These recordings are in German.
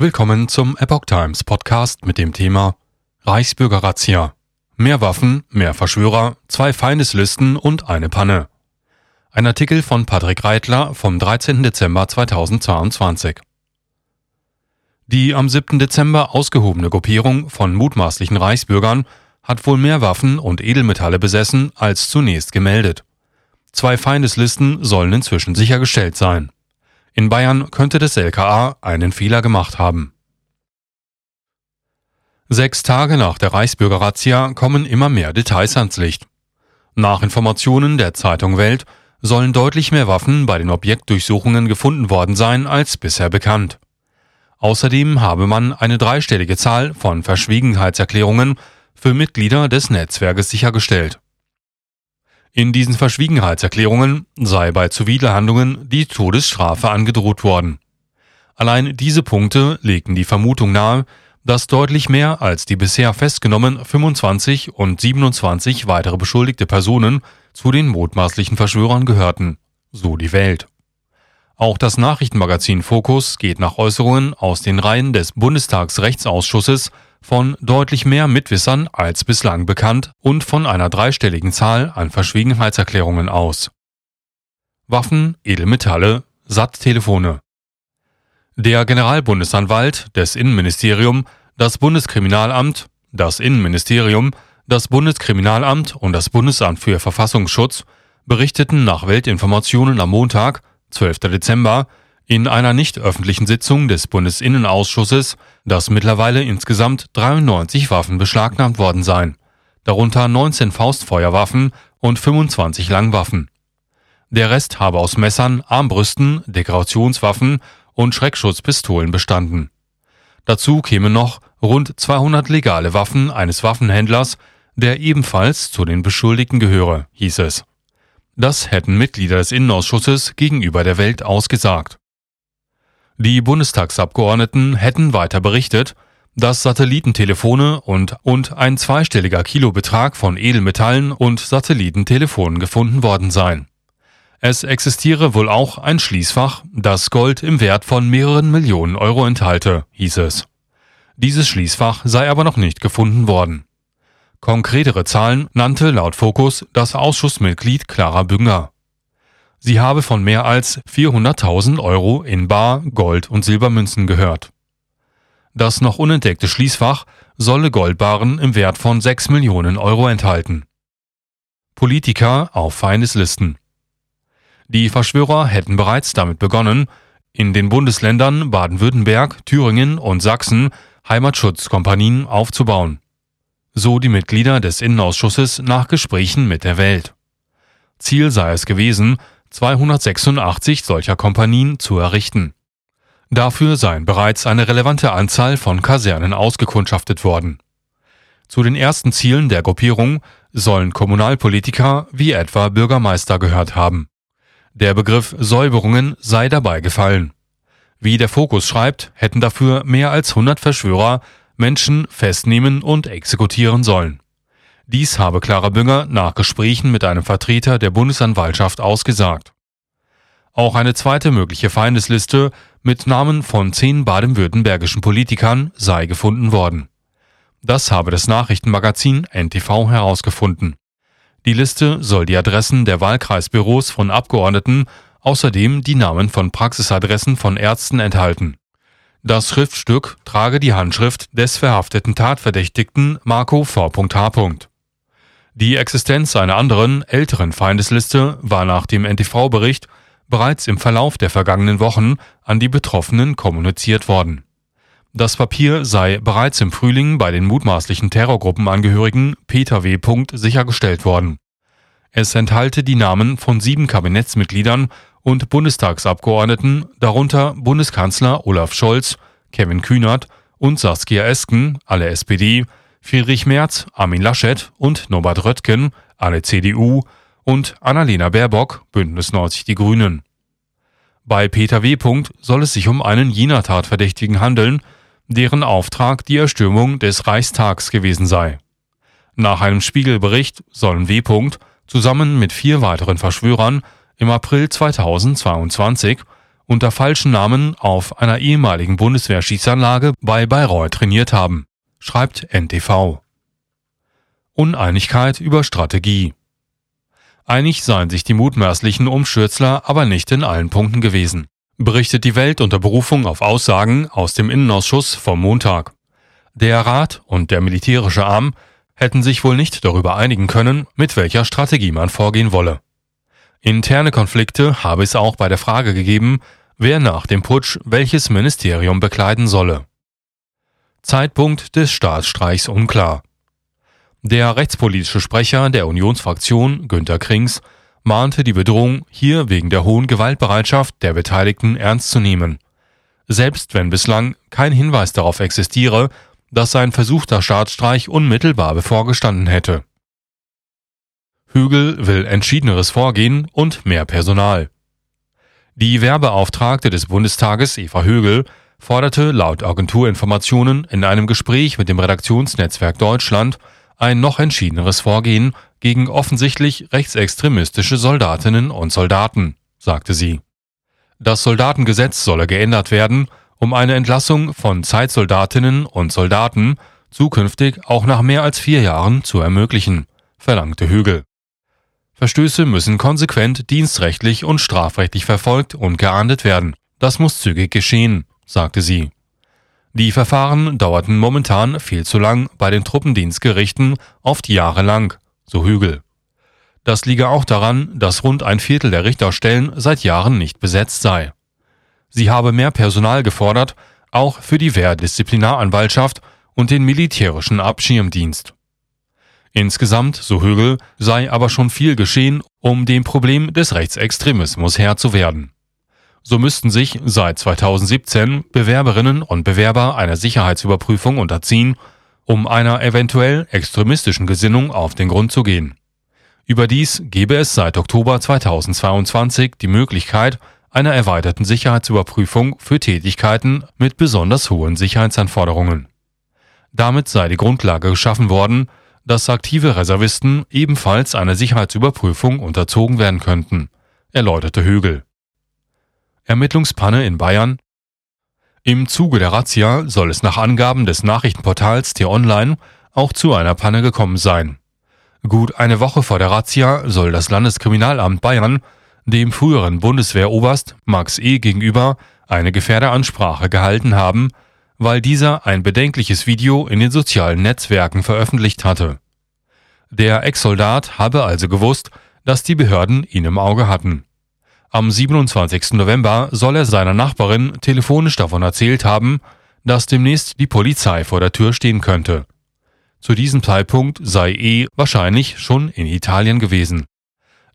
Willkommen zum Epoch Times Podcast mit dem Thema Reichsbürger-Razzia. Mehr Waffen, mehr Verschwörer, zwei Feindeslisten und eine Panne. Ein Artikel von Patrick Reitler vom 13. Dezember 2022. Die am 7. Dezember ausgehobene Gruppierung von mutmaßlichen Reichsbürgern hat wohl mehr Waffen und Edelmetalle besessen als zunächst gemeldet. Zwei Feindeslisten sollen inzwischen sichergestellt sein. In Bayern könnte das LKA einen Fehler gemacht haben. Sechs Tage nach der Reichsbürger-Razzia kommen immer mehr Details ans Licht. Nach Informationen der Zeitung Welt sollen deutlich mehr Waffen bei den Objektdurchsuchungen gefunden worden sein als bisher bekannt. Außerdem habe man eine dreistellige Zahl von Verschwiegenheitserklärungen für Mitglieder des Netzwerkes sichergestellt. In diesen Verschwiegenheitserklärungen sei bei Zuwiderhandlungen die Todesstrafe angedroht worden. Allein diese Punkte legten die Vermutung nahe, dass deutlich mehr als die bisher festgenommenen 25 und 27 weitere beschuldigte Personen zu den mutmaßlichen Verschwörern gehörten, so die Welt. Auch das Nachrichtenmagazin Focus geht nach Äußerungen aus den Reihen des Bundestagsrechtsausschusses von deutlich mehr Mitwissern als bislang bekannt und von einer dreistelligen Zahl an Verschwiegenheitserklärungen aus. Waffen, Edelmetalle, SAT-Telefone. Der Generalbundesanwalt, des Innenministerium, das Bundeskriminalamt, das Innenministerium, das Bundeskriminalamt und das Bundesamt für Verfassungsschutz berichteten nach Weltinformationen am Montag, 12. Dezember, in einer nicht öffentlichen Sitzung des Bundesinnenausschussses, dass mittlerweile insgesamt 93 Waffen beschlagnahmt worden seien, darunter 19 Faustfeuerwaffen und 25 Langwaffen. Der Rest habe aus Messern, Armbrüsten, Dekorationswaffen und Schreckschutzpistolen bestanden. Dazu kämen noch rund 200 legale Waffen eines Waffenhändlers, der ebenfalls zu den Beschuldigten gehöre, hieß es. Das hätten Mitglieder des Innenausschusses gegenüber der Welt ausgesagt. Die Bundestagsabgeordneten hätten weiter berichtet, dass Satellitentelefone und, und ein zweistelliger Kilobetrag von Edelmetallen und Satellitentelefonen gefunden worden seien. Es existiere wohl auch ein Schließfach, das Gold im Wert von mehreren Millionen Euro enthalte, hieß es. Dieses Schließfach sei aber noch nicht gefunden worden. Konkretere Zahlen nannte laut Fokus das Ausschussmitglied Clara Bünger. Sie habe von mehr als 400.000 Euro in Bar, Gold und Silbermünzen gehört. Das noch unentdeckte Schließfach solle Goldbarren im Wert von 6 Millionen Euro enthalten. Politiker auf Feindeslisten. Die Verschwörer hätten bereits damit begonnen, in den Bundesländern Baden-Württemberg, Thüringen und Sachsen Heimatschutzkompanien aufzubauen. So die Mitglieder des Innenausschusses nach Gesprächen mit der Welt. Ziel sei es gewesen, 286 solcher Kompanien zu errichten. Dafür seien bereits eine relevante Anzahl von Kasernen ausgekundschaftet worden. Zu den ersten Zielen der Gruppierung sollen Kommunalpolitiker wie etwa Bürgermeister gehört haben. Der Begriff Säuberungen sei dabei gefallen. Wie der Fokus schreibt, hätten dafür mehr als 100 Verschwörer Menschen festnehmen und exekutieren sollen. Dies habe Clara Bünger nach Gesprächen mit einem Vertreter der Bundesanwaltschaft ausgesagt. Auch eine zweite mögliche Feindesliste mit Namen von zehn baden-württembergischen Politikern sei gefunden worden. Das habe das Nachrichtenmagazin NTV herausgefunden. Die Liste soll die Adressen der Wahlkreisbüros von Abgeordneten, außerdem die Namen von Praxisadressen von Ärzten enthalten. Das Schriftstück trage die Handschrift des verhafteten Tatverdächtigten Marco V.H. Die Existenz einer anderen, älteren Feindesliste war nach dem NTV-Bericht bereits im Verlauf der vergangenen Wochen an die Betroffenen kommuniziert worden. Das Papier sei bereits im Frühling bei den mutmaßlichen Terrorgruppenangehörigen Peter W. sichergestellt worden. Es enthalte die Namen von sieben Kabinettsmitgliedern und Bundestagsabgeordneten, darunter Bundeskanzler Olaf Scholz, Kevin Kühnert und Saskia Esken, alle SPD, Friedrich Merz, Armin Laschet und Norbert Röttgen, alle CDU, und Annalena Baerbock, Bündnis 90 Die Grünen. Bei Peter W. soll es sich um einen jener Tatverdächtigen handeln, deren Auftrag die Erstürmung des Reichstags gewesen sei. Nach einem Spiegelbericht sollen W. zusammen mit vier weiteren Verschwörern im April 2022 unter falschen Namen auf einer ehemaligen Bundeswehrschießanlage bei Bayreuth trainiert haben, schreibt NTV. Uneinigkeit über Strategie. Einig seien sich die mutmaßlichen Umstürzler aber nicht in allen Punkten gewesen, berichtet die Welt unter Berufung auf Aussagen aus dem Innenausschuss vom Montag. Der Rat und der militärische Arm hätten sich wohl nicht darüber einigen können, mit welcher Strategie man vorgehen wolle. Interne Konflikte habe es auch bei der Frage gegeben, wer nach dem Putsch welches Ministerium bekleiden solle. Zeitpunkt des Staatsstreichs unklar. Der rechtspolitische Sprecher der Unionsfraktion, Günter Krings, mahnte die Bedrohung hier wegen der hohen Gewaltbereitschaft der Beteiligten ernst zu nehmen. Selbst wenn bislang kein Hinweis darauf existiere, dass sein versuchter Staatsstreich unmittelbar bevorgestanden hätte. Hügel will entschiedeneres Vorgehen und mehr Personal. Die Werbeauftragte des Bundestages, Eva Högel, forderte laut Agenturinformationen in einem Gespräch mit dem Redaktionsnetzwerk Deutschland ein noch entschiedeneres Vorgehen gegen offensichtlich rechtsextremistische Soldatinnen und Soldaten, sagte sie. Das Soldatengesetz solle geändert werden, um eine Entlassung von Zeitsoldatinnen und Soldaten zukünftig auch nach mehr als vier Jahren zu ermöglichen, verlangte Hügel. Verstöße müssen konsequent dienstrechtlich und strafrechtlich verfolgt und geahndet werden. Das muss zügig geschehen, sagte sie. Die Verfahren dauerten momentan viel zu lang bei den Truppendienstgerichten, oft jahrelang, so Hügel. Das liege auch daran, dass rund ein Viertel der Richterstellen seit Jahren nicht besetzt sei. Sie habe mehr Personal gefordert, auch für die Wehrdisziplinaranwaltschaft und den militärischen Abschirmdienst. Insgesamt, so Högel, sei aber schon viel geschehen, um dem Problem des Rechtsextremismus Herr zu werden. So müssten sich seit 2017 Bewerberinnen und Bewerber einer Sicherheitsüberprüfung unterziehen, um einer eventuell extremistischen Gesinnung auf den Grund zu gehen. Überdies gebe es seit Oktober 2022 die Möglichkeit einer erweiterten Sicherheitsüberprüfung für Tätigkeiten mit besonders hohen Sicherheitsanforderungen. Damit sei die Grundlage geschaffen worden, dass aktive Reservisten ebenfalls einer Sicherheitsüberprüfung unterzogen werden könnten, erläuterte Högel. Ermittlungspanne in Bayern Im Zuge der Razzia soll es nach Angaben des Nachrichtenportals T-Online auch zu einer Panne gekommen sein. Gut eine Woche vor der Razzia soll das Landeskriminalamt Bayern dem früheren Bundeswehroberst Max E. gegenüber eine Gefährderansprache gehalten haben, weil dieser ein bedenkliches Video in den sozialen Netzwerken veröffentlicht hatte. Der Ex-Soldat habe also gewusst, dass die Behörden ihn im Auge hatten. Am 27. November soll er seiner Nachbarin telefonisch davon erzählt haben, dass demnächst die Polizei vor der Tür stehen könnte. Zu diesem Zeitpunkt sei E wahrscheinlich schon in Italien gewesen.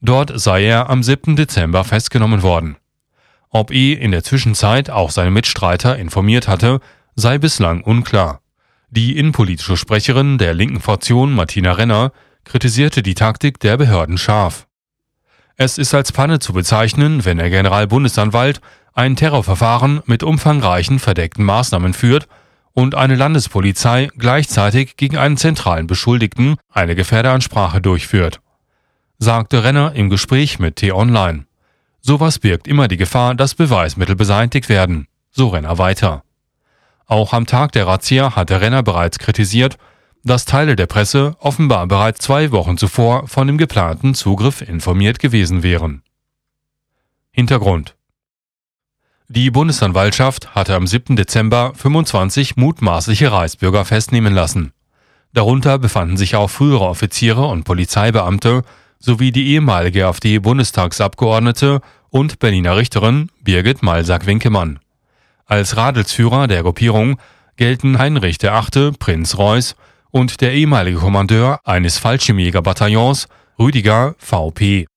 Dort sei er am 7. Dezember festgenommen worden. Ob E in der Zwischenzeit auch seine Mitstreiter informiert hatte, sei bislang unklar. Die innenpolitische Sprecherin der linken Fraktion Martina Renner kritisierte die Taktik der Behörden scharf. Es ist als Panne zu bezeichnen, wenn der Generalbundesanwalt ein Terrorverfahren mit umfangreichen verdeckten Maßnahmen führt und eine Landespolizei gleichzeitig gegen einen zentralen Beschuldigten eine Gefährderansprache durchführt sagte Renner im Gespräch mit T-Online. Sowas birgt immer die Gefahr, dass Beweismittel beseitigt werden, so Renner weiter. Auch am Tag der Razzia hatte Renner bereits kritisiert, dass Teile der Presse offenbar bereits zwei Wochen zuvor von dem geplanten Zugriff informiert gewesen wären. Hintergrund Die Bundesanwaltschaft hatte am 7. Dezember 25 mutmaßliche Reichsbürger festnehmen lassen. Darunter befanden sich auch frühere Offiziere und Polizeibeamte, sowie die ehemalige AfD-Bundestagsabgeordnete und Berliner Richterin Birgit Malsack-Winkemann. Als Radelsführer der Gruppierung gelten Heinrich VIII., Prinz Reuß und der ehemalige Kommandeur eines Fallschirmjägerbataillons, Rüdiger VP.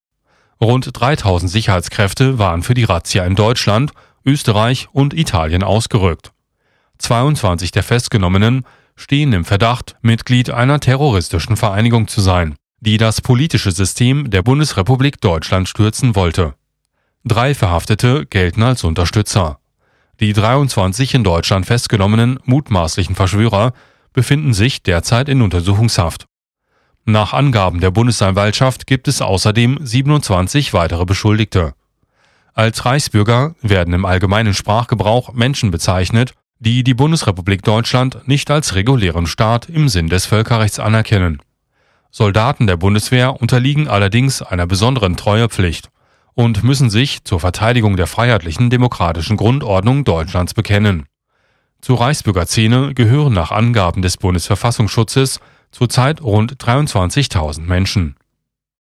Rund 3000 Sicherheitskräfte waren für die Razzia in Deutschland, Österreich und Italien ausgerückt. 22 der Festgenommenen stehen im Verdacht, Mitglied einer terroristischen Vereinigung zu sein die das politische System der Bundesrepublik Deutschland stürzen wollte. Drei Verhaftete gelten als Unterstützer. Die 23 in Deutschland festgenommenen mutmaßlichen Verschwörer befinden sich derzeit in Untersuchungshaft. Nach Angaben der Bundesanwaltschaft gibt es außerdem 27 weitere Beschuldigte. Als Reichsbürger werden im allgemeinen Sprachgebrauch Menschen bezeichnet, die die Bundesrepublik Deutschland nicht als regulären Staat im Sinn des Völkerrechts anerkennen. Soldaten der Bundeswehr unterliegen allerdings einer besonderen Treuepflicht und müssen sich zur Verteidigung der freiheitlichen demokratischen Grundordnung Deutschlands bekennen. Zur Reichsbürgerszene gehören nach Angaben des Bundesverfassungsschutzes zurzeit rund 23.000 Menschen